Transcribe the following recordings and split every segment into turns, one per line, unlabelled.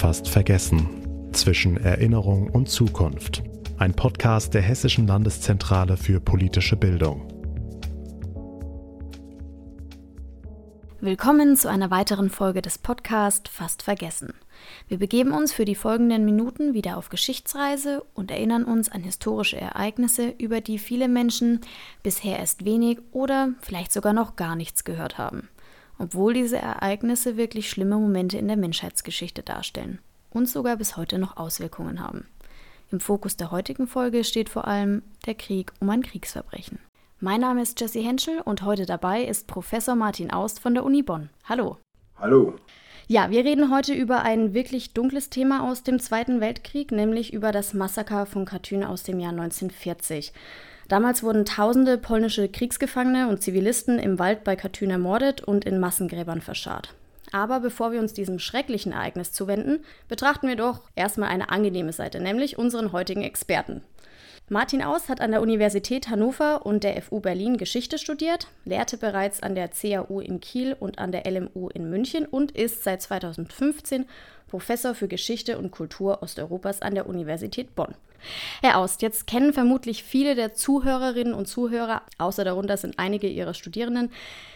Fast vergessen. Zwischen Erinnerung und Zukunft. Ein Podcast der Hessischen Landeszentrale für politische Bildung.
Willkommen zu einer weiteren Folge des Podcasts Fast vergessen. Wir begeben uns für die folgenden Minuten wieder auf Geschichtsreise und erinnern uns an historische Ereignisse, über die viele Menschen bisher erst wenig oder vielleicht sogar noch gar nichts gehört haben obwohl diese Ereignisse wirklich schlimme Momente in der Menschheitsgeschichte darstellen und sogar bis heute noch Auswirkungen haben. Im Fokus der heutigen Folge steht vor allem der Krieg um ein Kriegsverbrechen. Mein Name ist Jesse Henschel und heute dabei ist Professor Martin Aust von der Uni Bonn. Hallo.
Hallo.
Ja, wir reden heute über ein wirklich dunkles Thema aus dem Zweiten Weltkrieg, nämlich über das Massaker von Katyn aus dem Jahr 1940. Damals wurden tausende polnische Kriegsgefangene und Zivilisten im Wald bei Katyn ermordet und in Massengräbern verscharrt. Aber bevor wir uns diesem schrecklichen Ereignis zuwenden, betrachten wir doch erstmal eine angenehme Seite, nämlich unseren heutigen Experten. Martin Aus hat an der Universität Hannover und der FU Berlin Geschichte studiert, lehrte bereits an der CAU in Kiel und an der LMU in München und ist seit 2015 Professor für Geschichte und Kultur Osteuropas an der Universität Bonn. Herr Aust, jetzt kennen vermutlich viele der Zuhörerinnen und Zuhörer, außer darunter sind einige Ihrer Studierenden,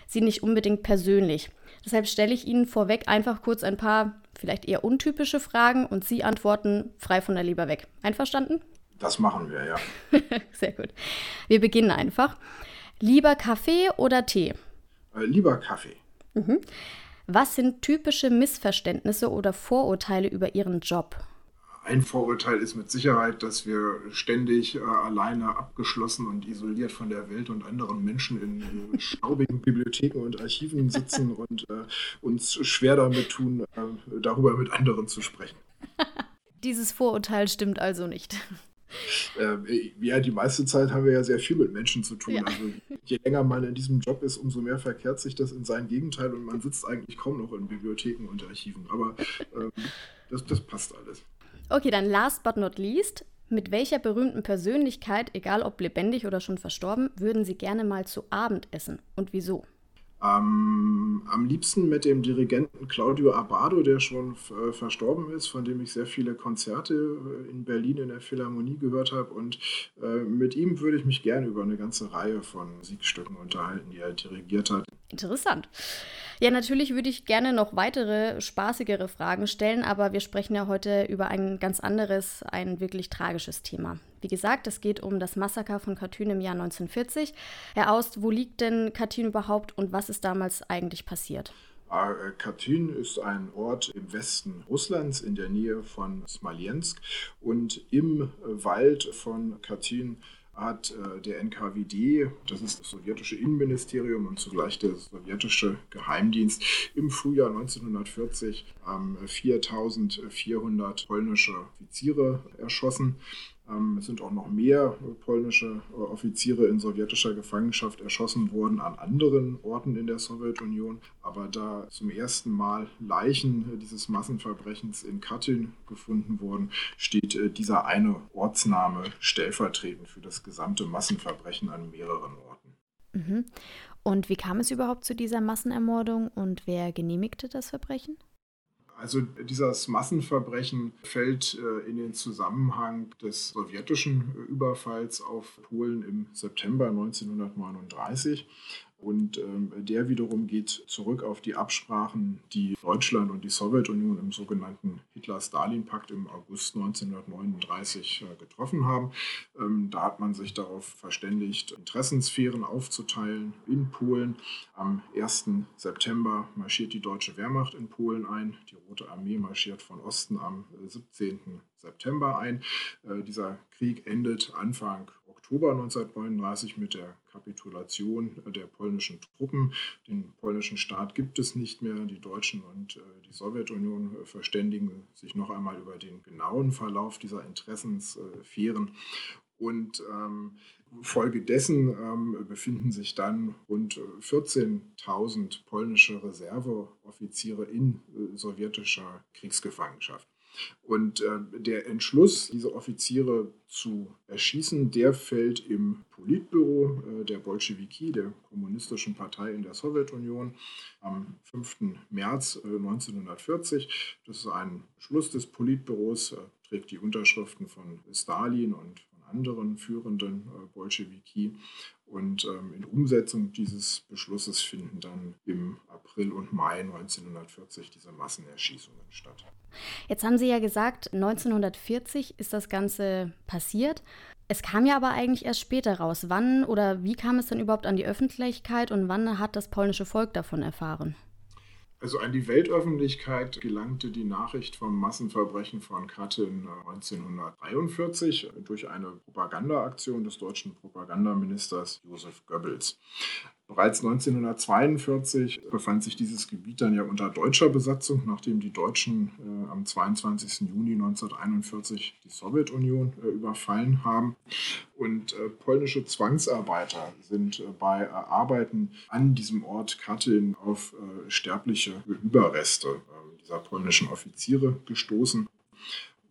Sie nicht unbedingt persönlich. Deshalb stelle ich Ihnen vorweg einfach kurz ein paar vielleicht eher untypische Fragen und Sie antworten frei von der Leber weg. Einverstanden?
Das machen wir, ja.
Sehr gut. Wir beginnen einfach. Lieber Kaffee oder Tee?
Äh, lieber Kaffee.
Mhm. Was sind typische Missverständnisse oder Vorurteile über Ihren Job?
Ein Vorurteil ist mit Sicherheit, dass wir ständig äh, alleine abgeschlossen und isoliert von der Welt und anderen Menschen in äh, staubigen Bibliotheken und Archiven sitzen und äh, uns schwer damit tun, äh, darüber mit anderen zu sprechen.
Dieses Vorurteil stimmt also nicht.
Äh, ja, die meiste Zeit haben wir ja sehr viel mit Menschen zu tun. Ja. Also je länger man in diesem Job ist, umso mehr verkehrt sich das in sein Gegenteil und man sitzt eigentlich kaum noch in Bibliotheken und Archiven. Aber ähm, das, das passt alles.
Okay, dann last but not least. Mit welcher berühmten Persönlichkeit, egal ob lebendig oder schon verstorben, würden Sie gerne mal zu Abend essen und wieso?
Ähm, am liebsten mit dem Dirigenten Claudio Abado, der schon äh, verstorben ist, von dem ich sehr viele Konzerte äh, in Berlin in der Philharmonie gehört habe. Und äh, mit ihm würde ich mich gerne über eine ganze Reihe von Musikstücken unterhalten, die er dirigiert hat.
Interessant. Ja, natürlich würde ich gerne noch weitere spaßigere Fragen stellen, aber wir sprechen ja heute über ein ganz anderes, ein wirklich tragisches Thema. Wie gesagt, es geht um das Massaker von Katyn im Jahr 1940. Herr Aust, wo liegt denn Katyn überhaupt und was ist damals eigentlich passiert?
Ah, äh, Katyn ist ein Ort im Westen Russlands in der Nähe von Smolensk und im Wald von Katyn hat äh, der NKWD, das ist das sowjetische Innenministerium und zugleich der sowjetische Geheimdienst, im Frühjahr 1940 äh, 4400 polnische Offiziere erschossen. Ähm, es sind auch noch mehr polnische äh, Offiziere in sowjetischer Gefangenschaft erschossen worden an anderen Orten in der Sowjetunion. Aber da zum ersten Mal Leichen dieses Massenverbrechens in Katyn gefunden wurden, steht äh, dieser eine Ortsname stellvertretend für das gesamte Massenverbrechen an mehreren Orten.
Mhm. Und wie kam es überhaupt zu dieser Massenermordung und wer genehmigte das Verbrechen?
Also dieses Massenverbrechen fällt äh, in den Zusammenhang des sowjetischen Überfalls auf Polen im September 1939. Und ähm, der wiederum geht zurück auf die Absprachen, die Deutschland und die Sowjetunion im sogenannten Hitler-Stalin-Pakt im August 1939 äh, getroffen haben. Ähm, da hat man sich darauf verständigt, Interessensphären aufzuteilen in Polen. Am 1. September marschiert die deutsche Wehrmacht in Polen ein. Die Rote Armee marschiert von Osten am 17. September ein. Äh, dieser Krieg endet Anfang Oktober 1939 mit der Kapitulation der polnischen Truppen. Den polnischen Staat gibt es nicht mehr. Die Deutschen und äh, die Sowjetunion verständigen sich noch einmal über den genauen Verlauf dieser Interessenssphären. Und ähm, Folgedessen ähm, befinden sich dann rund 14.000 polnische Reserveoffiziere in äh, sowjetischer Kriegsgefangenschaft. Und äh, der Entschluss, diese Offiziere zu erschießen, der fällt im Politbüro äh, der Bolschewiki, der Kommunistischen Partei in der Sowjetunion, am 5. März äh, 1940. Das ist ein Schluss des Politbüros, äh, trägt die Unterschriften von Stalin und von anderen führenden äh, Bolschewiki. Und ähm, in Umsetzung dieses Beschlusses finden dann im April und Mai 1940 diese Massenerschießungen statt.
Jetzt haben Sie ja gesagt, 1940 ist das Ganze passiert. Es kam ja aber eigentlich erst später raus. Wann oder wie kam es denn überhaupt an die Öffentlichkeit und wann hat das polnische Volk davon erfahren?
Also an die Weltöffentlichkeit gelangte die Nachricht vom Massenverbrechen von Katyn 1943 durch eine Propagandaaktion des deutschen Propagandaministers Josef Goebbels. Bereits 1942 befand sich dieses Gebiet dann ja unter deutscher Besatzung, nachdem die Deutschen äh, am 22. Juni 1941 die Sowjetunion äh, überfallen haben. Und äh, polnische Zwangsarbeiter sind äh, bei Arbeiten an diesem Ort Katyn auf äh, sterbliche Überreste äh, dieser polnischen Offiziere gestoßen.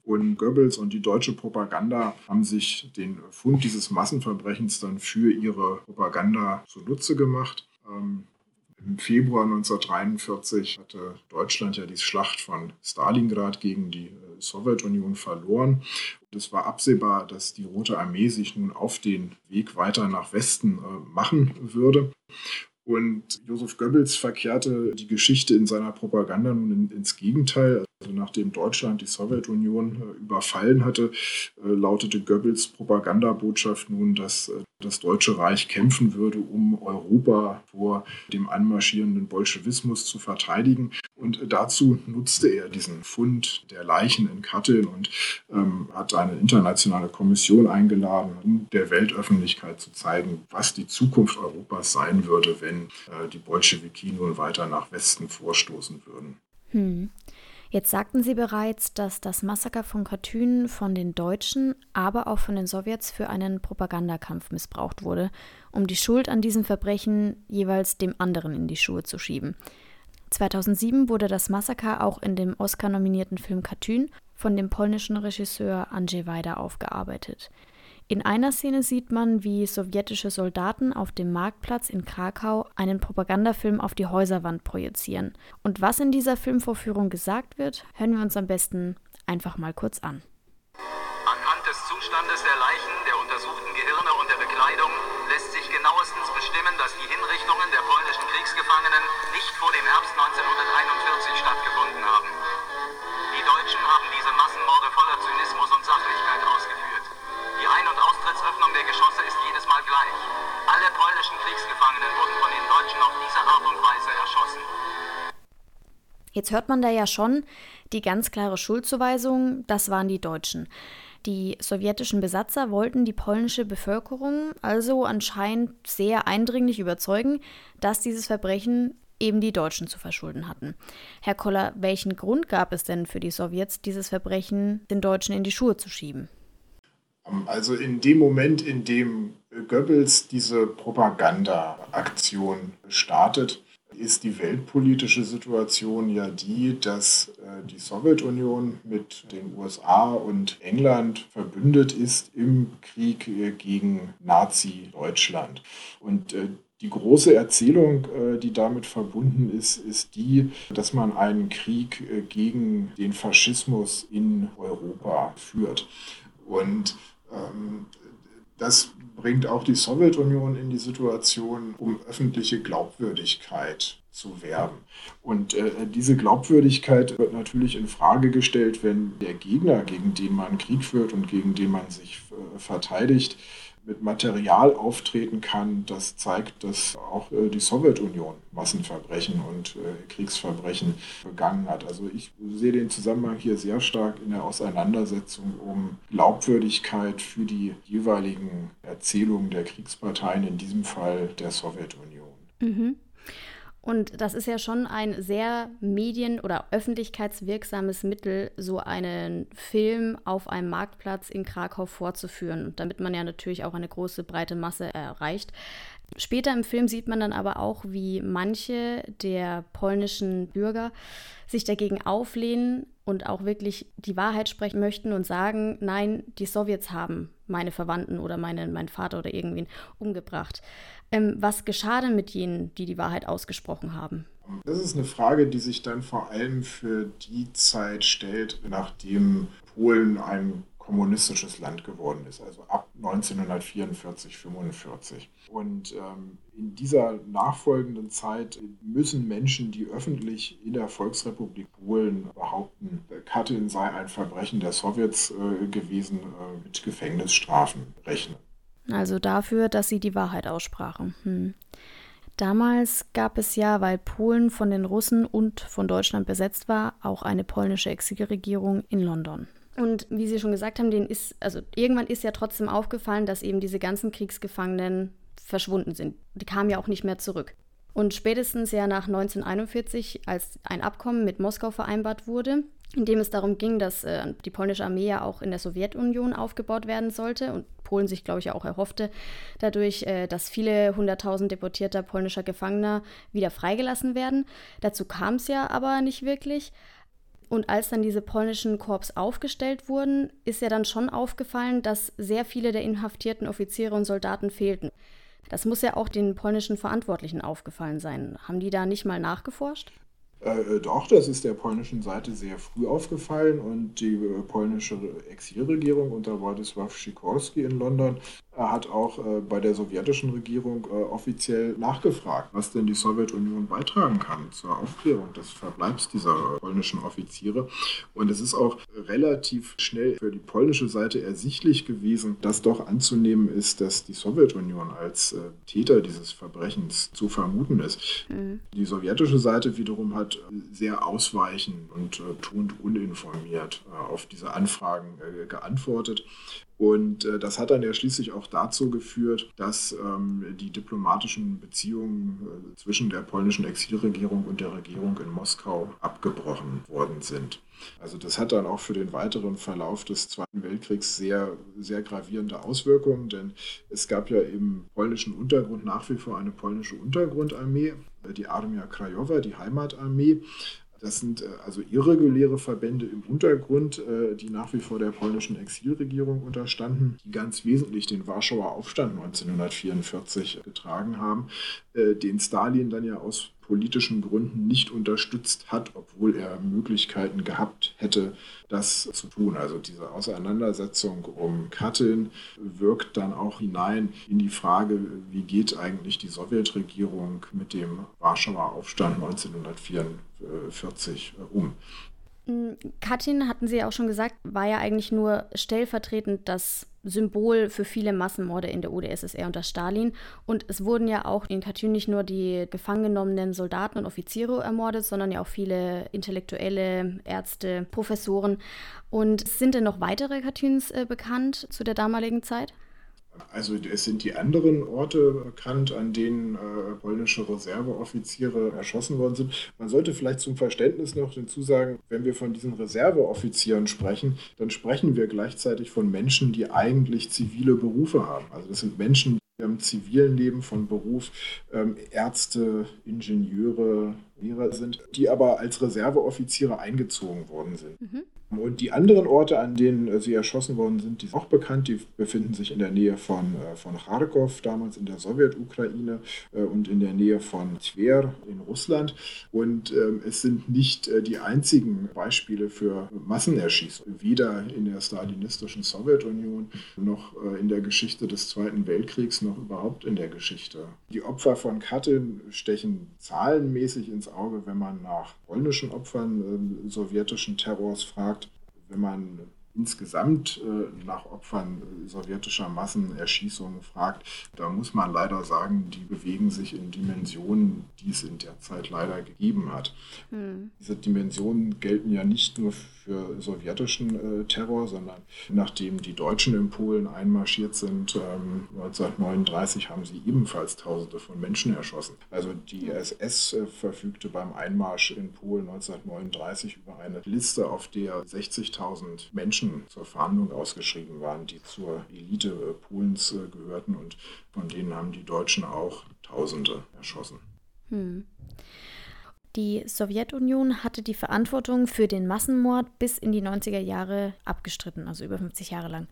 Und Goebbels und die deutsche Propaganda haben sich den Fund dieses Massenverbrechens dann für ihre Propaganda zunutze gemacht. Ähm, Im Februar 1943 hatte Deutschland ja die Schlacht von Stalingrad gegen die äh, Sowjetunion verloren. Und es war absehbar, dass die Rote Armee sich nun auf den Weg weiter nach Westen äh, machen würde. Und Josef Goebbels verkehrte die Geschichte in seiner Propaganda nun in, ins Gegenteil. Also nachdem Deutschland die Sowjetunion äh, überfallen hatte, äh, lautete Goebbels Propagandabotschaft nun, dass äh, das Deutsche Reich kämpfen würde, um Europa vor dem anmarschierenden Bolschewismus zu verteidigen. Und dazu nutzte er diesen Fund der Leichen in Katyn und ähm, hat eine internationale Kommission eingeladen, um der Weltöffentlichkeit zu zeigen, was die Zukunft Europas sein würde, wenn die Bolschewiki nun weiter nach Westen vorstoßen würden.
Hm. Jetzt sagten Sie bereits, dass das Massaker von Katyn von den Deutschen, aber auch von den Sowjets für einen Propagandakampf missbraucht wurde, um die Schuld an diesem Verbrechen jeweils dem anderen in die Schuhe zu schieben. 2007 wurde das Massaker auch in dem Oscar-nominierten Film Katyn von dem polnischen Regisseur Andrzej Wajda aufgearbeitet. In einer Szene sieht man, wie sowjetische Soldaten auf dem Marktplatz in Krakau einen Propagandafilm auf die Häuserwand projizieren. Und was in dieser Filmvorführung gesagt wird, hören wir uns am besten einfach mal kurz an.
Anhand des Zustandes der Leichen, der untersuchten Gehirne und der Bekleidung lässt sich genauestens bestimmen, dass die Hinrichtungen der polnischen Kriegsgefangenen nicht vor dem Herbst 1941 stattgefunden haben. Kriegsgefangenen wurden von den Deutschen auf diese Art und Weise erschossen.
Jetzt hört man da ja schon die ganz klare Schuldzuweisung, das waren die Deutschen. Die sowjetischen Besatzer wollten die polnische Bevölkerung also anscheinend sehr eindringlich überzeugen, dass dieses Verbrechen eben die Deutschen zu verschulden hatten. Herr Koller, welchen Grund gab es denn für die Sowjets, dieses Verbrechen den Deutschen in die Schuhe zu schieben?
Also in dem Moment, in dem Goebbels diese Propagandaaktion startet, ist die weltpolitische Situation ja die, dass äh, die Sowjetunion mit den USA und England verbündet ist im Krieg äh, gegen Nazi-Deutschland. Und äh, die große Erzählung, die damit verbunden ist, ist die, dass man einen Krieg gegen den Faschismus in Europa führt. Und ähm, das bringt auch die Sowjetunion in die Situation, um öffentliche Glaubwürdigkeit zu werben. Und äh, diese Glaubwürdigkeit wird natürlich in Frage gestellt, wenn der Gegner, gegen den man Krieg führt und gegen den man sich äh, verteidigt, mit Material auftreten kann, das zeigt, dass auch äh, die Sowjetunion Massenverbrechen und äh, Kriegsverbrechen begangen hat. Also ich sehe den Zusammenhang hier sehr stark in der Auseinandersetzung um Glaubwürdigkeit für die jeweiligen Erzählungen der Kriegsparteien, in diesem Fall der Sowjetunion.
Mhm. Und das ist ja schon ein sehr medien- oder öffentlichkeitswirksames Mittel, so einen Film auf einem Marktplatz in Krakau vorzuführen, damit man ja natürlich auch eine große, breite Masse erreicht. Später im Film sieht man dann aber auch, wie manche der polnischen Bürger sich dagegen auflehnen und auch wirklich die Wahrheit sprechen möchten und sagen, nein, die Sowjets haben meine Verwandten oder meine, mein Vater oder irgendwen umgebracht. Ähm, was geschah denn mit jenen, die die Wahrheit ausgesprochen haben?
Das ist eine Frage, die sich dann vor allem für die Zeit stellt, nachdem Polen ein kommunistisches Land geworden ist, also ab 1944, 45. Und ähm, in dieser nachfolgenden Zeit müssen Menschen, die öffentlich in der Volksrepublik Polen behaupten, Katyn sei ein Verbrechen der Sowjets äh, gewesen, äh, mit Gefängnisstrafen rechnen.
Also dafür, dass sie die Wahrheit aussprachen. Hm. Damals gab es ja, weil Polen von den Russen und von Deutschland besetzt war, auch eine polnische Exilregierung in London. Und wie Sie schon gesagt haben, denen ist, also irgendwann ist ja trotzdem aufgefallen, dass eben diese ganzen Kriegsgefangenen verschwunden sind. Die kamen ja auch nicht mehr zurück. Und spätestens ja nach 1941, als ein Abkommen mit Moskau vereinbart wurde, in dem es darum ging, dass äh, die polnische Armee ja auch in der Sowjetunion aufgebaut werden sollte und Polen sich, glaube ich, auch erhoffte, dadurch, äh, dass viele hunderttausend deportierter polnischer Gefangener wieder freigelassen werden. Dazu kam es ja aber nicht wirklich. Und als dann diese polnischen Korps aufgestellt wurden, ist ja dann schon aufgefallen, dass sehr viele der inhaftierten Offiziere und Soldaten fehlten. Das muss ja auch den polnischen Verantwortlichen aufgefallen sein. Haben die da nicht mal nachgeforscht?
Äh, doch, das ist der polnischen Seite sehr früh aufgefallen und die äh, polnische Exilregierung unter Władysław Sikorski in London er hat auch äh, bei der sowjetischen Regierung äh, offiziell nachgefragt, was denn die Sowjetunion beitragen kann zur Aufklärung des Verbleibs dieser polnischen Offiziere. Und es ist auch relativ schnell für die polnische Seite ersichtlich gewesen, dass doch anzunehmen ist, dass die Sowjetunion als äh, Täter dieses Verbrechens zu vermuten ist. Mhm. Die sowjetische Seite wiederum hat sehr ausweichend und äh, tuend uninformiert äh, auf diese Anfragen äh, geantwortet. Und äh, das hat dann ja schließlich auch dazu geführt, dass ähm, die diplomatischen Beziehungen äh, zwischen der polnischen Exilregierung und der Regierung in Moskau abgebrochen worden sind. Also das hat dann auch für den weiteren Verlauf des Zweiten Weltkriegs sehr, sehr gravierende Auswirkungen, denn es gab ja im polnischen Untergrund nach wie vor eine polnische Untergrundarmee, äh, die Armia Krajowa, die Heimatarmee. Das sind äh, also irreguläre Verbände im Untergrund, äh, die nach wie vor der polnischen Exilregierung unterstanden, die ganz wesentlich den Warschauer Aufstand 1944 getragen haben, äh, den Stalin dann ja aus politischen Gründen nicht unterstützt hat, obwohl er Möglichkeiten gehabt hätte, das zu tun. Also diese Auseinandersetzung um Katyn wirkt dann auch hinein in die Frage, wie geht eigentlich die Sowjetregierung mit dem Warschauer Aufstand 1944 um.
Katyn, hatten Sie ja auch schon gesagt, war ja eigentlich nur stellvertretend das Symbol für viele Massenmorde in der UdSSR unter Stalin. Und es wurden ja auch in Katyn nicht nur die gefangen genommenen Soldaten und Offiziere ermordet, sondern ja auch viele Intellektuelle, Ärzte, Professoren. Und sind denn noch weitere Katyns äh, bekannt zu der damaligen Zeit?
Also es sind die anderen Orte bekannt, an denen äh, polnische Reserveoffiziere erschossen worden sind. Man sollte vielleicht zum Verständnis noch dazu sagen, wenn wir von diesen Reserveoffizieren sprechen, dann sprechen wir gleichzeitig von Menschen, die eigentlich zivile Berufe haben. Also das sind Menschen, die im zivilen Leben von Beruf ähm, Ärzte, Ingenieure, Lehrer sind, die aber als Reserveoffiziere eingezogen worden sind. Mhm. Und die anderen Orte, an denen äh, sie erschossen worden sind, die sind auch bekannt. Die befinden sich in der Nähe von, äh, von Kharkov, damals in der Sowjetukraine, äh, und in der Nähe von Tver in Russland. Und ähm, es sind nicht die einzigen Beispiele für Massenerschießungen, weder in der stalinistischen Sowjetunion noch in der Geschichte des Zweiten Weltkriegs noch überhaupt in der Geschichte. Die Opfer von Katyn stechen zahlenmäßig ins Auge, wenn man nach polnischen Opfern äh, sowjetischen Terrors fragt. Wenn man insgesamt äh, nach Opfern sowjetischer Massenerschießungen fragt, da muss man leider sagen, die bewegen sich in Dimensionen, die es in der Zeit leider gegeben hat. Mhm. Diese Dimensionen gelten ja nicht nur für sowjetischen äh, Terror, sondern nachdem die Deutschen in Polen einmarschiert sind, ähm, 1939 haben sie ebenfalls Tausende von Menschen erschossen. Also die SS äh, verfügte beim Einmarsch in Polen 1939 über eine Liste, auf der 60.000 Menschen zur Verhandlung ausgeschrieben waren, die zur Elite äh, Polens gehörten und von denen haben die Deutschen auch Tausende erschossen. Hm.
Die Sowjetunion hatte die Verantwortung für den Massenmord bis in die 90er Jahre abgestritten, also über 50 Jahre lang.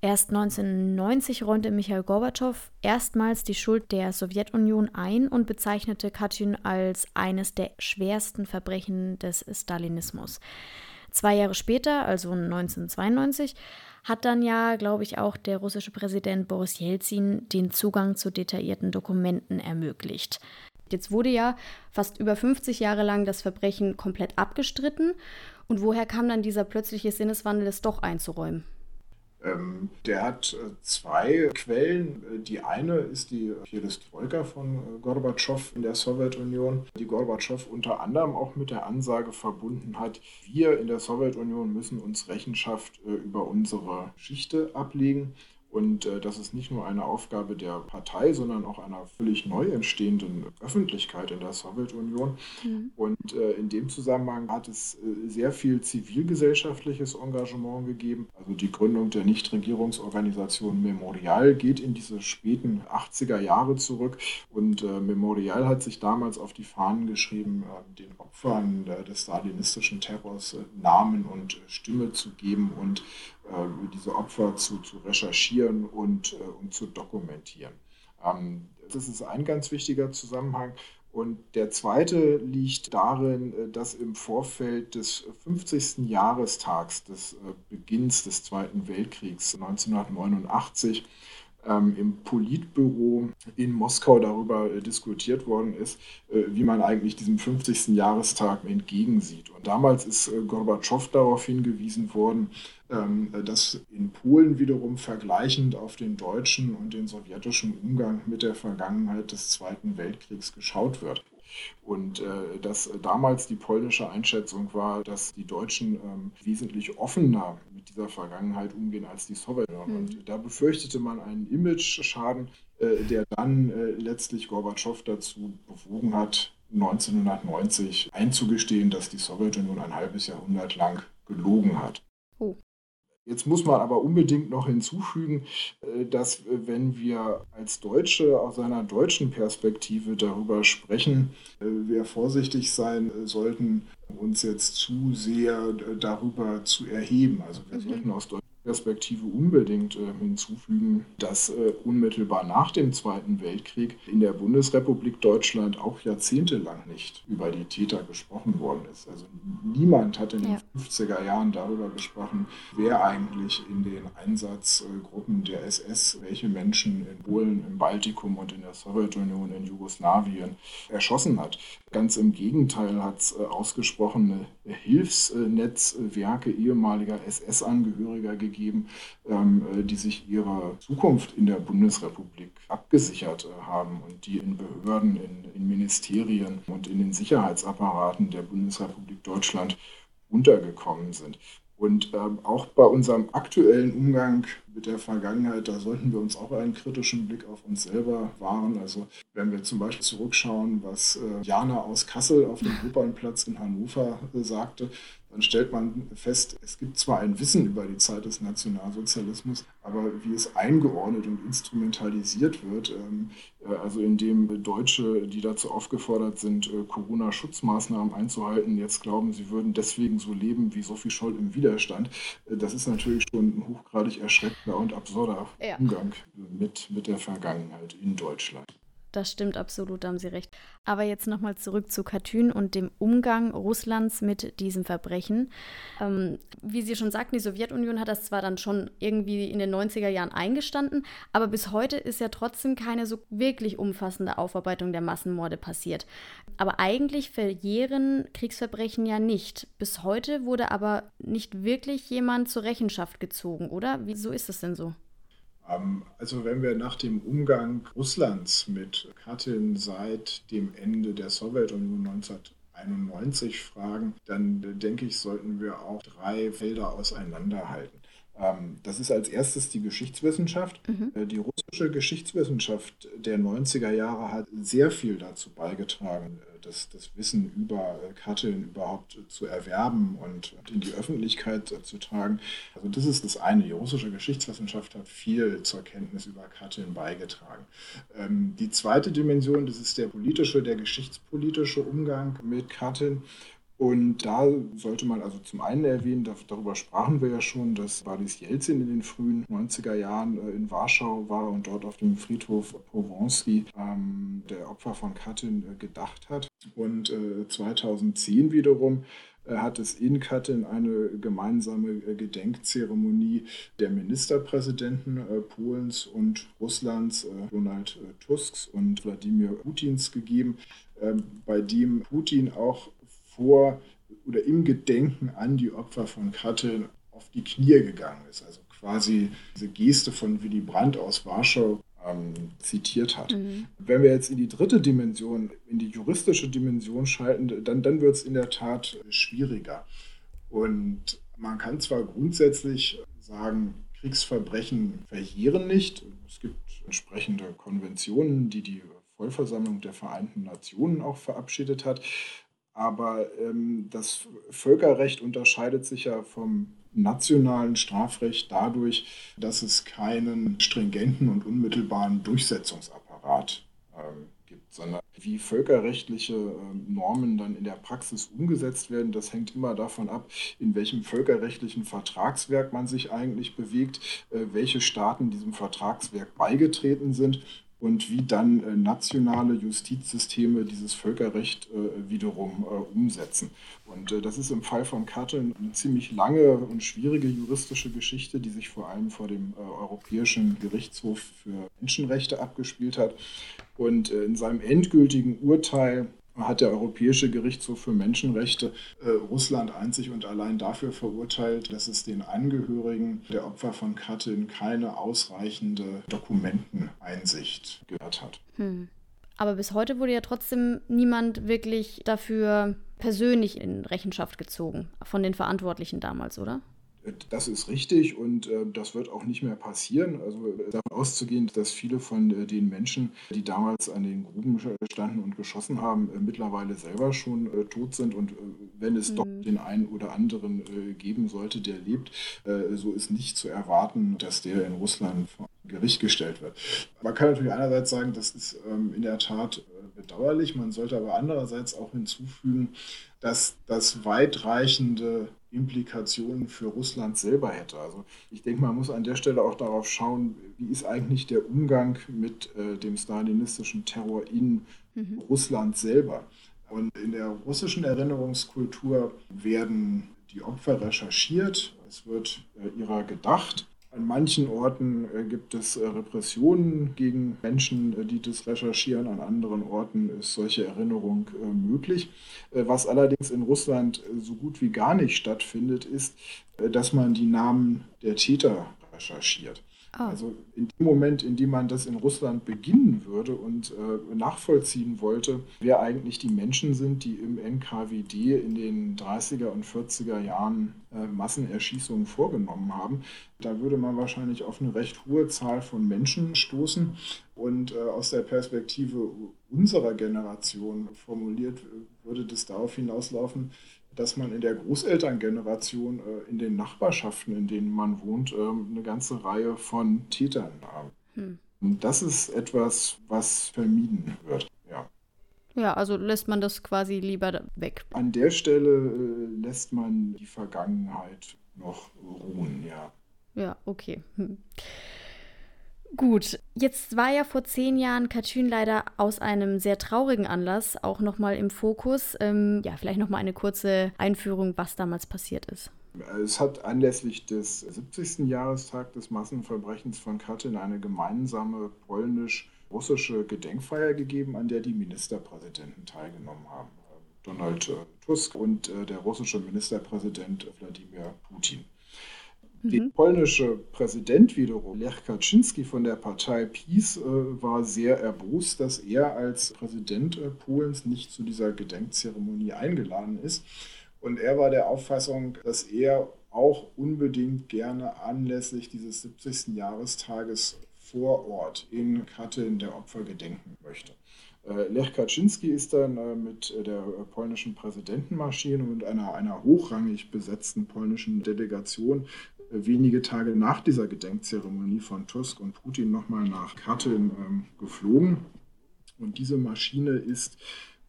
Erst 1990 räumte Michael Gorbatschow erstmals die Schuld der Sowjetunion ein und bezeichnete Katyn als eines der schwersten Verbrechen des Stalinismus. Zwei Jahre später, also 1992, hat dann ja, glaube ich, auch der russische Präsident Boris Jelzin den Zugang zu detaillierten Dokumenten ermöglicht. Jetzt wurde ja fast über 50 Jahre lang das Verbrechen komplett abgestritten. Und woher kam dann dieser plötzliche Sinneswandel, es doch einzuräumen?
Ähm, der hat äh, zwei Quellen. Äh, die eine ist die Perestroika von äh, Gorbatschow in der Sowjetunion, die Gorbatschow unter anderem auch mit der Ansage verbunden hat, wir in der Sowjetunion müssen uns Rechenschaft über unsere Geschichte ablegen. Und äh, das ist nicht nur eine Aufgabe der Partei, sondern auch einer völlig neu entstehenden Öffentlichkeit in der Sowjetunion. Mhm. Und äh, in dem Zusammenhang hat es äh, sehr viel zivilgesellschaftliches Engagement gegeben. Also die Gründung der Nichtregierungsorganisation Memorial geht in diese späten 80er Jahre zurück. Und äh, Memorial hat sich damals auf die Fahnen geschrieben, äh, den Opfern des stalinistischen Terrors äh, Namen und Stimme zu geben und äh, diese Opfer zu, zu recherchieren und, äh, und zu dokumentieren. Ähm, das ist ein ganz wichtiger Zusammenhang. Und der zweite liegt darin, äh, dass im Vorfeld des 50. Jahrestags des Beginns des Zweiten Weltkriegs 1989 ähm, im Politbüro in Moskau darüber diskutiert worden ist, äh, wie man eigentlich diesem 50. Jahrestag entgegensieht. Und damals ist äh, Gorbatschow darauf hingewiesen worden, dass in Polen wiederum vergleichend auf den deutschen und den sowjetischen Umgang mit der Vergangenheit des Zweiten Weltkriegs geschaut wird. Und äh, dass damals die polnische Einschätzung war, dass die Deutschen ähm, wesentlich offener mit dieser Vergangenheit umgehen als die Sowjetunion. Mhm. Und da befürchtete man einen Image-Schaden, äh, der dann äh, letztlich Gorbatschow dazu bewogen hat, 1990 einzugestehen, dass die Sowjetunion ein halbes Jahrhundert lang gelogen hat. Jetzt muss man aber unbedingt noch hinzufügen, äh, dass äh, wenn wir als Deutsche aus einer deutschen Perspektive darüber sprechen, äh, wir vorsichtig sein sollten, uns jetzt zu sehr darüber zu erheben. Also wir mhm. sollten aus Perspektive unbedingt äh, hinzufügen, dass äh, unmittelbar nach dem Zweiten Weltkrieg in der Bundesrepublik Deutschland auch jahrzehntelang nicht über die Täter gesprochen worden ist. Also niemand hat in ja. den 50er Jahren darüber gesprochen, wer eigentlich in den Einsatzgruppen der SS, welche Menschen in Polen, im Baltikum und in der Sowjetunion, in Jugoslawien erschossen hat. Ganz im Gegenteil hat es äh, ausgesprochene Hilfsnetzwerke ehemaliger SS-Angehöriger gegeben, ähm, äh, die sich ihre Zukunft in der Bundesrepublik abgesichert äh, haben und die in Behörden, in, in Ministerien und in den Sicherheitsapparaten der Bundesrepublik Deutschland untergekommen sind. Und ähm, auch bei unserem aktuellen Umgang mit der Vergangenheit, da sollten wir uns auch einen kritischen Blick auf uns selber wahren. Also wenn wir zum Beispiel zurückschauen, was äh, Jana aus Kassel auf dem Opernplatz in Hannover äh, sagte, dann stellt man fest, es gibt zwar ein Wissen über die Zeit des Nationalsozialismus, aber wie es eingeordnet und instrumentalisiert wird, ähm, äh, also indem Deutsche, die dazu aufgefordert sind, äh, Corona-Schutzmaßnahmen einzuhalten, jetzt glauben, sie würden deswegen so leben wie Sophie Scholl im Widerstand, äh, das ist natürlich schon ein hochgradig erschreckender und absurder ja. Umgang mit, mit der Vergangenheit in Deutschland.
Das stimmt absolut, da haben Sie recht. Aber jetzt nochmal zurück zu Katyn und dem Umgang Russlands mit diesem Verbrechen. Ähm, wie Sie schon sagten, die Sowjetunion hat das zwar dann schon irgendwie in den 90er Jahren eingestanden, aber bis heute ist ja trotzdem keine so wirklich umfassende Aufarbeitung der Massenmorde passiert. Aber eigentlich verjähren Kriegsverbrechen ja nicht. Bis heute wurde aber nicht wirklich jemand zur Rechenschaft gezogen, oder? Wieso ist das denn so?
Also wenn wir nach dem Umgang Russlands mit Katyn seit dem Ende der Sowjetunion 1991 fragen, dann denke ich, sollten wir auch drei Felder auseinanderhalten. Ähm, das ist als erstes die Geschichtswissenschaft. Mhm. Äh, die russische Geschichtswissenschaft der 90er Jahre hat sehr viel dazu beigetragen, äh, das, das Wissen über äh, Katyn überhaupt zu erwerben und in die Öffentlichkeit zu tragen. Also das ist das eine. Die russische Geschichtswissenschaft hat viel zur Kenntnis über Katyn beigetragen. Ähm, die zweite Dimension, das ist der politische, der geschichtspolitische Umgang mit Katyn. Und da sollte man also zum einen erwähnen, darüber sprachen wir ja schon, dass Boris Jelzin in den frühen 90er Jahren äh, in Warschau war und dort auf dem Friedhof Powonski ähm, der Opfer von Katyn äh, gedacht hat. Und äh, 2010 wiederum äh, hat es in Katyn eine gemeinsame Gedenkzeremonie der Ministerpräsidenten Polens und Russlands, Donald Tusks und Wladimir Putins gegeben, ähm, bei dem Putin auch vor oder im Gedenken an die Opfer von Katyn auf die Knie gegangen ist. Also quasi diese Geste von Willy Brandt aus Warschau ähm, zitiert hat. Mhm. Wenn wir jetzt in die dritte Dimension, in die juristische Dimension schalten, dann, dann wird es in der Tat schwieriger. Und man kann zwar grundsätzlich sagen, Kriegsverbrechen verjähren nicht. Es gibt entsprechende Konventionen, die die Vollversammlung der Vereinten Nationen auch verabschiedet hat. Aber ähm, das Völkerrecht unterscheidet sich ja vom nationalen Strafrecht dadurch, dass es keinen stringenten und unmittelbaren Durchsetzungsapparat ähm, gibt, sondern wie völkerrechtliche äh, Normen dann in der Praxis umgesetzt werden, das hängt immer davon ab, in welchem völkerrechtlichen Vertragswerk man sich eigentlich bewegt, äh, welche Staaten diesem Vertragswerk beigetreten sind und wie dann äh, nationale Justizsysteme dieses Völkerrecht äh, wiederum äh, umsetzen. Und das ist im Fall von Katyn eine ziemlich lange und schwierige juristische Geschichte, die sich vor allem vor dem Europäischen Gerichtshof für Menschenrechte abgespielt hat. Und in seinem endgültigen Urteil hat der Europäische Gerichtshof für Menschenrechte äh, Russland einzig und allein dafür verurteilt, dass es den Angehörigen der Opfer von Katyn keine ausreichende Dokumenteneinsicht gehört hat. Hm.
Aber bis heute wurde ja trotzdem niemand wirklich dafür persönlich in Rechenschaft gezogen, von den Verantwortlichen damals, oder?
Das ist richtig und äh, das wird auch nicht mehr passieren. Also äh, davon auszugehen, dass viele von äh, den Menschen, die damals an den Gruben standen und geschossen haben, äh, mittlerweile selber schon äh, tot sind. Und äh, wenn es mhm. doch den einen oder anderen geben sollte, der lebt, so ist nicht zu erwarten, dass der in Russland vor Gericht gestellt wird. Man kann natürlich einerseits sagen, das ist ähm, in der Tat bedauerlich. Man sollte aber andererseits auch hinzufügen, dass das weitreichende Implikationen für Russland selber hätte. Also ich denke, man muss an der Stelle auch darauf schauen, wie ist eigentlich der Umgang mit äh, dem stalinistischen Terror in mhm. Russland selber. Und in der russischen Erinnerungskultur werden die Opfer recherchiert, es wird äh, ihrer gedacht an manchen Orten äh, gibt es äh, Repressionen gegen Menschen, äh, die das recherchieren. An anderen Orten ist solche Erinnerung möglich. Was allerdings in Russland so gut wie gar nicht stattfindet, ist, dass man die Namen der Täter recherchiert. Oh. Also in dem Moment, in dem man das in Russland beginnen würde und äh, nachvollziehen wollte, wer eigentlich die Menschen sind, die im NKWD in den 30er und 40er Jahren äh, Massenerschießungen vorgenommen haben, da würde man wahrscheinlich auf eine recht hohe Zahl von Menschen stoßen. Und äh, aus der Perspektive unserer Generation formuliert, würde das darauf hinauslaufen, dass man in der Großelterngeneration äh, in den Nachbarschaften, in denen man wohnt, ähm, eine ganze Reihe von Tätern hat. Hm. Und das ist etwas, was vermieden wird. Ja.
Ja, also lässt man das quasi lieber weg.
An der Stelle äh, lässt man die Vergangenheit noch ruhen, ja.
Ja, okay. Hm. Gut, jetzt war ja vor zehn Jahren Katschün leider aus einem sehr traurigen Anlass auch nochmal im Fokus. Ähm, ja, vielleicht nochmal eine kurze Einführung, was damals passiert ist.
Es hat anlässlich des 70. Jahrestags des Massenverbrechens von Katyn eine gemeinsame polnisch-russische Gedenkfeier gegeben, an der die Ministerpräsidenten teilgenommen haben. Donald Tusk und äh, der russische Ministerpräsident Wladimir Putin. Der mhm. polnische Präsident wiederum, Lech Kaczynski von der Partei PiS, äh, war sehr erbost, dass er als Präsident äh, Polens nicht zu dieser Gedenkzeremonie eingeladen ist. Und er war der Auffassung, dass er auch unbedingt gerne anlässlich dieses 70. Jahrestages vor Ort in Katyn der Opfer gedenken möchte. Äh, Lech Kaczynski ist dann mit der polnischen Präsidentenmaschine und einer, einer hochrangig besetzten polnischen Delegation wenige Tage nach dieser Gedenkzeremonie von Tusk und Putin nochmal nach Katyn ähm, geflogen. Und diese Maschine ist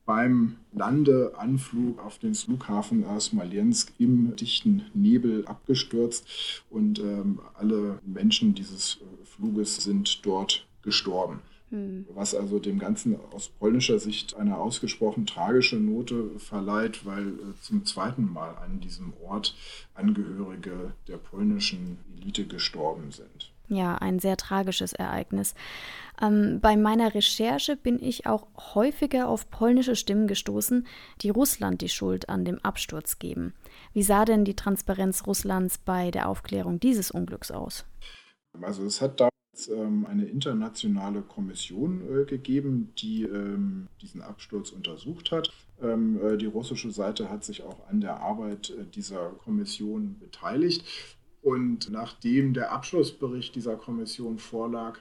beim Landeanflug auf den Flughafen Smolensk im dichten Nebel abgestürzt und ähm, alle Menschen dieses Fluges sind dort gestorben. Hm. Was also dem Ganzen aus polnischer Sicht eine ausgesprochen tragische Note verleiht, weil äh, zum zweiten Mal an diesem Ort Angehörige der polnischen Elite gestorben sind.
Ja, ein sehr tragisches Ereignis. Ähm, bei meiner Recherche bin ich auch häufiger auf polnische Stimmen gestoßen, die Russland die Schuld an dem Absturz geben. Wie sah denn die Transparenz Russlands bei der Aufklärung dieses Unglücks aus?
Also es hat da eine internationale Kommission äh, gegeben, die ähm, diesen Absturz untersucht hat. Ähm, äh, die russische Seite hat sich auch an der Arbeit äh, dieser Kommission beteiligt. Und nachdem der Abschlussbericht dieser Kommission vorlag,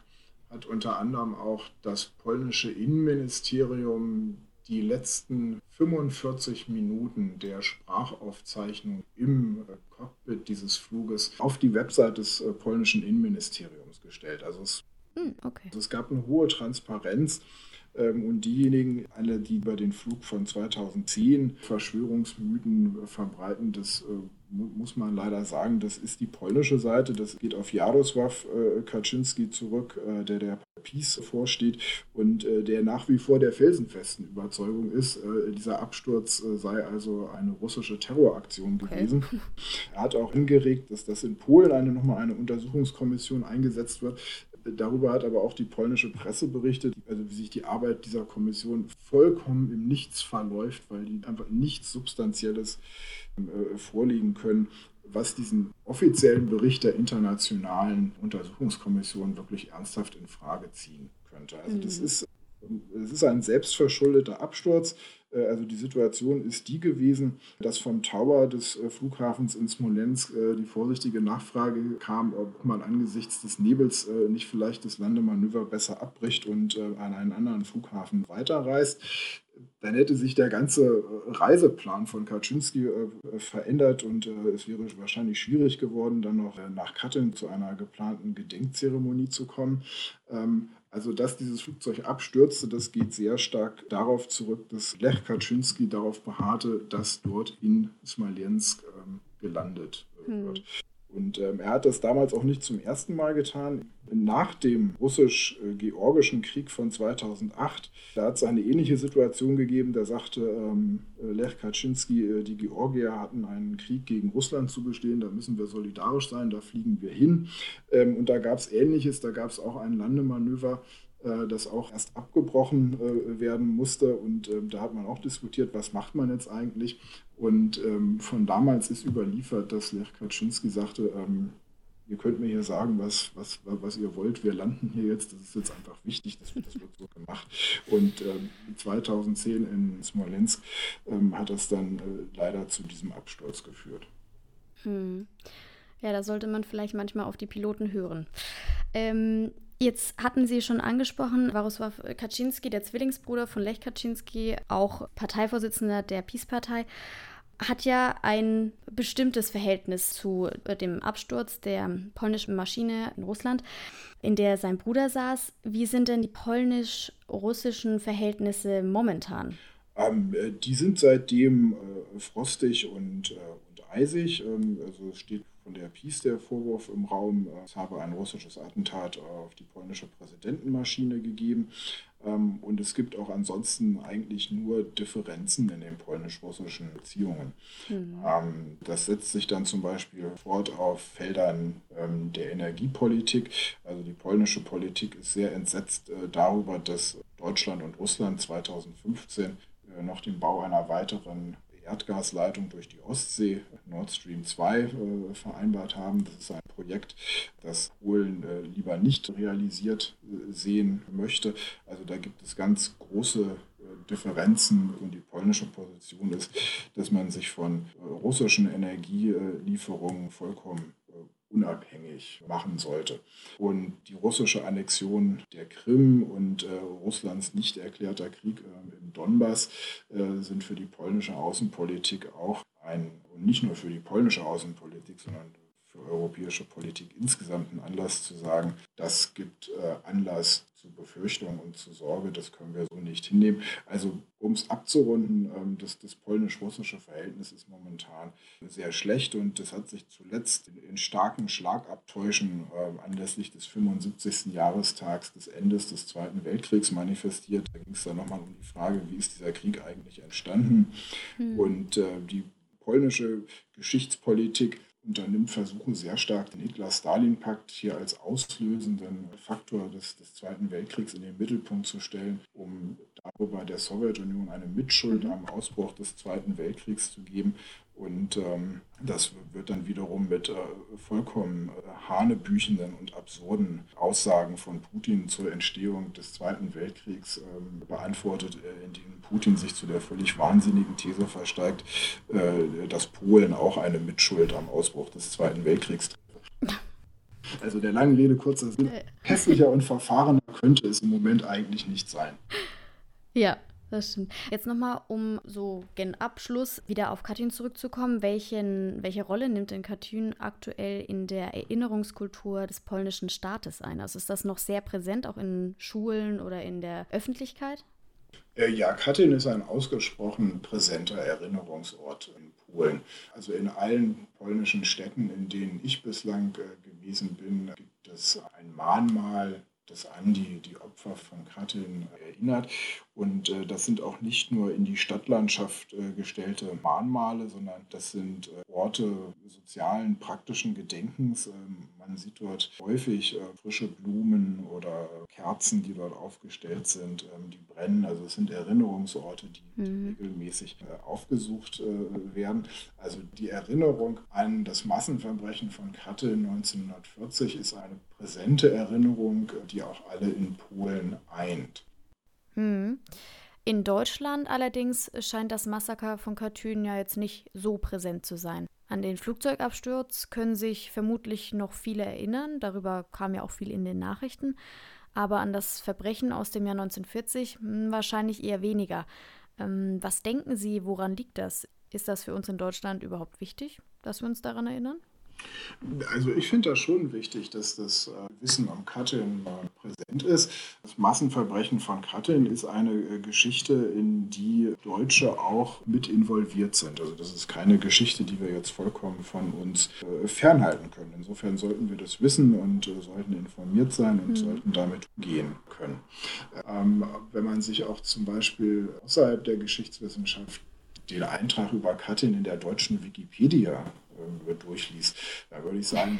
hat unter anderem auch das polnische Innenministerium die letzten 45 Minuten der Sprachaufzeichnung im Cockpit dieses Fluges auf die Website des polnischen Innenministeriums gestellt. Also es, hm, okay. also es gab eine hohe Transparenz. Ähm, und diejenigen, alle, die über den Flug von 2010 Verschwörungsmythen verbreiten, das äh, muss man leider sagen, das ist die polnische Seite. Das geht auf Jarosław äh, Kaczynski zurück, äh, der der Peace vorsteht und der nach wie vor der felsenfesten Überzeugung ist, dieser Absturz sei also eine russische Terroraktion okay. gewesen. Er hat auch hingeregt, dass das in Polen eine, nochmal eine Untersuchungskommission eingesetzt wird. Darüber hat aber auch die polnische Presse berichtet, also wie sich die Arbeit dieser Kommission vollkommen im Nichts verläuft, weil die einfach nichts Substanzielles äh, vorlegen können, was diesen offiziellen Bericht der internationalen Untersuchungskommission wirklich ernsthaft in Frage ziehen könnte. Also das mhm. ist, das ist ein selbstverschuldeter Absturz. Äh, also die Situation ist die gewesen, dass vom Tower des äh, Flughafens in Smolensk die vorsichtige Nachfrage kam, ob man angesichts des Nebels nicht vielleicht das Landemanöver besser abbricht und an einen anderen Flughafen weiterreist dann hätte sich der ganze äh, Reiseplan von Kaczynski äh, verändert und äh, es wäre wahrscheinlich schwierig geworden, dann noch nach Katyn zu einer geplanten Gedenkzeremonie zu kommen. Ähm, also, dass dieses Flugzeug abstürzte, das geht sehr stark darauf zurück, dass Lech Kaczynski darauf beharrte, dass dort in Smolensk ähm, gelandet wird. Hm. Und ähm, er hat das damals auch nicht zum ersten Mal getan. Nach dem russisch-georgischen Krieg von 2008, da hat es eine ähnliche Situation gegeben. Da sagte ähm, Lech Kaczynski, äh, die Georgier hatten einen Krieg gegen Russland zu bestehen, da müssen wir solidarisch sein, da fliegen wir hin. Ähm, und da gab es Ähnliches, da gab es auch ein Landemanöver äh, das auch erst abgebrochen äh, werden musste. Und ähm, da hat man auch diskutiert, was macht man jetzt eigentlich. Und ähm, von damals ist überliefert, dass Lech Kaczynski sagte, ähm, ihr könnt mir hier sagen, was, was, was ihr wollt, wir landen hier jetzt, das ist jetzt einfach wichtig, das wird, das wird so gemacht. Und ähm, 2010 in Smolensk ähm, hat das dann äh, leider zu diesem Absturz geführt.
Hm. Ja, da sollte man vielleicht manchmal auf die Piloten hören. Ähm, Jetzt hatten Sie schon angesprochen, Warosław Kaczynski, der Zwillingsbruder von Lech Kaczynski, auch Parteivorsitzender der Peace-Partei, hat ja ein bestimmtes Verhältnis zu äh, dem Absturz der polnischen Maschine in Russland, in der sein Bruder saß. Wie sind denn die polnisch-russischen Verhältnisse momentan?
Ähm, äh, die sind seitdem äh, frostig und, äh, und eisig. Ähm, also es steht von der Peace der Vorwurf im Raum, äh, es habe ein russisches Attentat auf die polnische Präsidentenmaschine gegeben. Ähm, und es gibt auch ansonsten eigentlich nur Differenzen in den polnisch-russischen Beziehungen. Mhm. Das setzt sich dann zum Beispiel fort auf Feldern ähm, der Energiepolitik. Also die polnische Politik ist sehr entsetzt äh, darüber, dass Deutschland und Russland 2015 äh, noch den Bau einer weiteren Erdgasleitung durch die Ostsee, Nord Stream 2, äh, vereinbart haben. Das ist ein Projekt, das Polen äh, lieber nicht realisiert äh, sehen möchte. Also da gibt es ganz große Differenzen und die polnische Position ist, dass man sich von russischen Energielieferungen vollkommen unabhängig machen sollte. Und die russische Annexion der Krim und äh, Russlands nicht erklärter Krieg äh, im Donbass äh, sind für die polnische Außenpolitik auch ein, und nicht nur für die polnische Außenpolitik, sondern für europäische Politik insgesamt einen Anlass zu sagen, das gibt äh, Anlass zu Befürchtung und zu Sorge, das können wir so nicht hinnehmen. Also um es abzurunden, ähm, das, das polnisch-russische Verhältnis ist momentan sehr schlecht und das hat sich zuletzt in, in starken Schlagabtäuschen äh, anlässlich des 75. Jahrestags des Endes des Zweiten Weltkriegs manifestiert. Da ging es dann nochmal um die Frage, wie ist dieser Krieg eigentlich entstanden? Hm. Und äh, die polnische Geschichtspolitik unternimmt Versuche sehr stark, den Hitler-Stalin-Pakt hier als auslösenden Faktor des, des, Zweiten Weltkriegs in den Mittelpunkt zu stellen, um darüber der Sowjetunion eine Mitschuld am Ausbruch des Zweiten Weltkriegs zu geben. Und ähm, das wird dann wiederum mit äh, vollkommen äh, hanebüchenden und absurden Aussagen von Putin zur Entstehung des Zweiten Weltkriegs ähm, beantwortet, äh, in denen Putin sich zu der völlig wahnsinnigen These versteigt, äh, dass Polen auch eine Mitschuld am Ausbruch des Zweiten Weltkriegs trägt. Also der langen Rede kurzer Sinn, äh. hässlicher und verfahrener könnte es im Moment eigentlich nicht sein.
Ja, das stimmt. Jetzt nochmal, um so gen Abschluss wieder auf Katyn zurückzukommen. Welchen, welche Rolle nimmt denn Katyn aktuell in der Erinnerungskultur des polnischen Staates ein? Also ist das noch sehr präsent, auch in Schulen oder in der Öffentlichkeit?
Äh, ja, Katyn ist ein ausgesprochen präsenter Erinnerungsort in Polen. Also in allen polnischen Städten, in denen ich bislang äh, gewesen bin, gibt es ein Mahnmal das an die, die Opfer von Katyn erinnert. Und äh, das sind auch nicht nur in die Stadtlandschaft äh, gestellte Mahnmale, sondern das sind äh, Orte sozialen, praktischen Gedenkens. Ähm, man sieht dort häufig äh, frische Blumen oder Kerzen, die dort aufgestellt sind, ähm, die brennen. Also es sind Erinnerungsorte, die, mhm. regelmäßig äh, aufgesucht äh, werden. Also die Erinnerung an das Massenverbrechen von Katyn 1940 ist eine präsente Erinnerung, die auch alle in Polen eint.
Hm. In Deutschland allerdings scheint das Massaker von Katyn ja jetzt nicht so präsent zu sein. An den Flugzeugabsturz können sich vermutlich noch viele erinnern, darüber kam ja auch viel in den Nachrichten, aber an das Verbrechen aus dem Jahr 1940 hm, wahrscheinlich eher weniger. Ähm, was denken Sie, woran liegt das? Ist das für uns in Deutschland überhaupt wichtig, dass wir uns daran erinnern?
Also ich finde das schon wichtig, dass das äh, Wissen um Katyn präsent ist. Das Massenverbrechen von Katyn ist eine äh, Geschichte, in die Deutsche auch mit involviert sind. Also das ist keine Geschichte, die wir jetzt vollkommen von uns äh, fernhalten können. Insofern sollten wir das wissen und sollten informiert sein und mhm. sollten damit umgehen können. Ähm, wenn man sich auch zum Beispiel außerhalb der Geschichtswissenschaft den Eintrag über Katyn in der deutschen Wikipedia durchliest. Da würde ich sagen,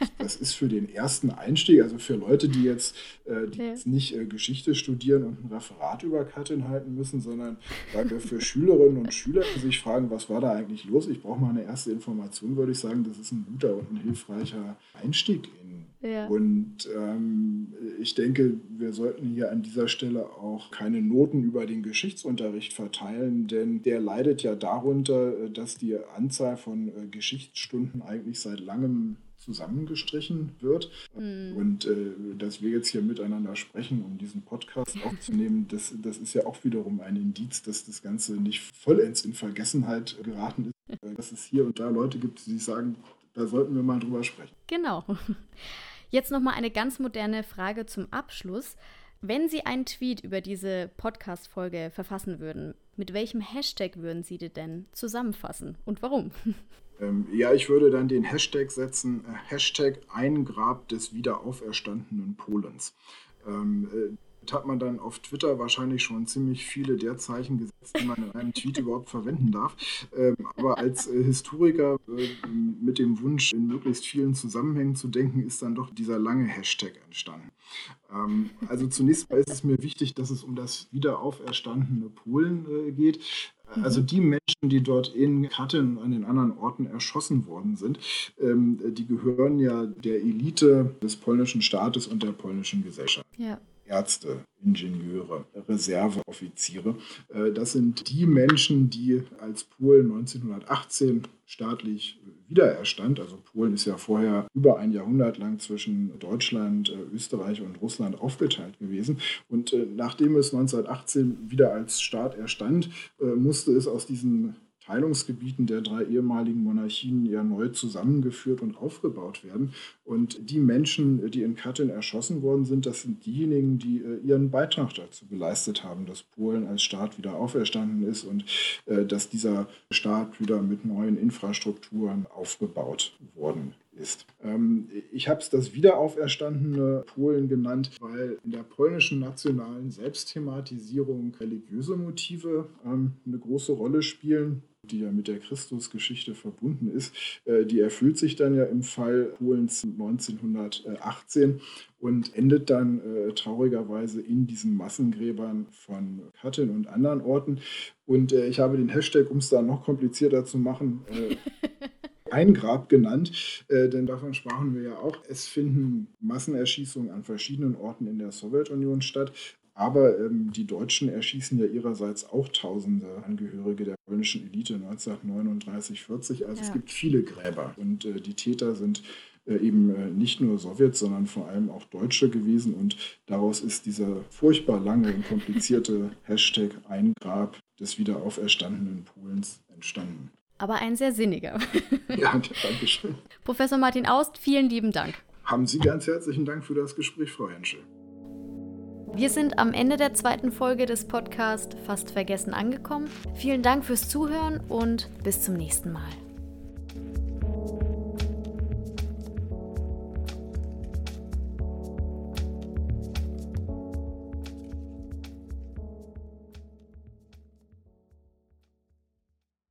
das, das, ist für den ersten Einstieg, also für Leute, die jetzt, äh, die ja. jetzt nicht äh, Geschichte studieren und ein Referat über Katyn halten müssen, sondern für Schülerinnen und Schüler, die sich fragen, was war da eigentlich los? Ich brauche mal eine erste Information, würde ich sagen, das ist ein guter und ein hilfreicher Einstieg in ja. Und ähm, ich denke, wir sollten hier an dieser Stelle auch keine Noten über den Geschichtsunterricht verteilen, denn der leidet ja darunter, äh, dass die Anzahl von äh, Geschichtsstunden eigentlich seit langem zusammengestrichen wird. Mhm. Und äh, dass wir jetzt hier miteinander sprechen, um diesen Podcast aufzunehmen, das, das ist ja auch wiederum ein Indiz, dass das Ganze nicht vollends in Vergessenheit geraten ist. Äh, dass es hier und da Leute gibt, die sagen, da sollten wir mal drüber sprechen.
Genau. Jetzt nochmal eine ganz moderne Frage zum Abschluss. Wenn Sie einen Tweet über diese Podcast-Folge verfassen würden, mit welchem Hashtag würden Sie die denn zusammenfassen und warum?
Ähm, ja, ich würde dann den Hashtag setzen, äh, Hashtag Eingrab des wiederauferstandenen Polens. Ähm, äh, hat man dann auf Twitter wahrscheinlich schon ziemlich viele der Zeichen gesetzt, die man in einem Tweet überhaupt verwenden darf. Ähm, aber als äh, Historiker äh, mit dem Wunsch, in möglichst vielen Zusammenhängen zu denken, ist dann doch dieser lange Hashtag entstanden. Ähm, also zunächst mal ist es mir wichtig, dass es um das wiederauferstandene Polen äh, geht. Also mhm. die Menschen, die dort in Katyn und an den anderen Orten erschossen worden sind, ähm, die gehören ja der Elite des polnischen Staates und der polnischen Gesellschaft. Ja. Ärzte, Ingenieure, Reserveoffiziere. Äh, das sind die Menschen, die als Polen 1918 staatlich wiedererstand. Also Polen ist ja vorher über ein Jahrhundert lang zwischen Deutschland, äh, Österreich und Russland aufgeteilt gewesen. Und äh, nachdem es 1918 wieder als Staat erstand, musste es aus diesen Teilungsgebieten der drei ehemaligen Monarchien ja neu zusammengeführt und aufgebaut werden. Und die Menschen, die in Katyn erschossen worden sind, das sind diejenigen, die äh, ihren Beitrag dazu geleistet haben, dass Polen als Staat wieder auferstanden ist und äh, dass dieser Staat wieder mit neuen Infrastrukturen aufgebaut worden ist. Ähm, ich habe es das wiederauferstandene Polen genannt, weil in der polnischen nationalen Selbstthematisierung religiöse Motive ähm, eine große Rolle spielen die ja mit der Christusgeschichte verbunden ist, äh, die erfüllt sich dann ja im Fall Polens 1918 und endet dann äh, traurigerweise in diesen Massengräbern von Katyn und anderen Orten. Und äh, ich habe den Hashtag, um es da noch komplizierter zu machen, äh, ein Grab genannt, äh, denn davon sprachen wir ja auch. Es finden Massenerschießungen an verschiedenen Orten in der Sowjetunion statt. Aber ähm, die Deutschen erschießen ja ihrerseits auch tausende Angehörige der polnischen Elite 1939, 40. Also ja. es gibt viele Gräber und äh, die Täter sind äh, eben äh, nicht nur Sowjets, sondern vor allem auch Deutsche gewesen. Und daraus ist dieser furchtbar lange und komplizierte Hashtag Ein Grab des wiederauferstandenen Polens entstanden.
Aber ein sehr sinniger.
ja, danke schön.
Professor Martin Aust, vielen lieben Dank.
Haben Sie ganz herzlichen Dank für das Gespräch, Frau Henschel.
Wir sind am Ende der zweiten Folge des Podcasts Fast Vergessen angekommen. Vielen Dank fürs Zuhören und bis zum nächsten Mal.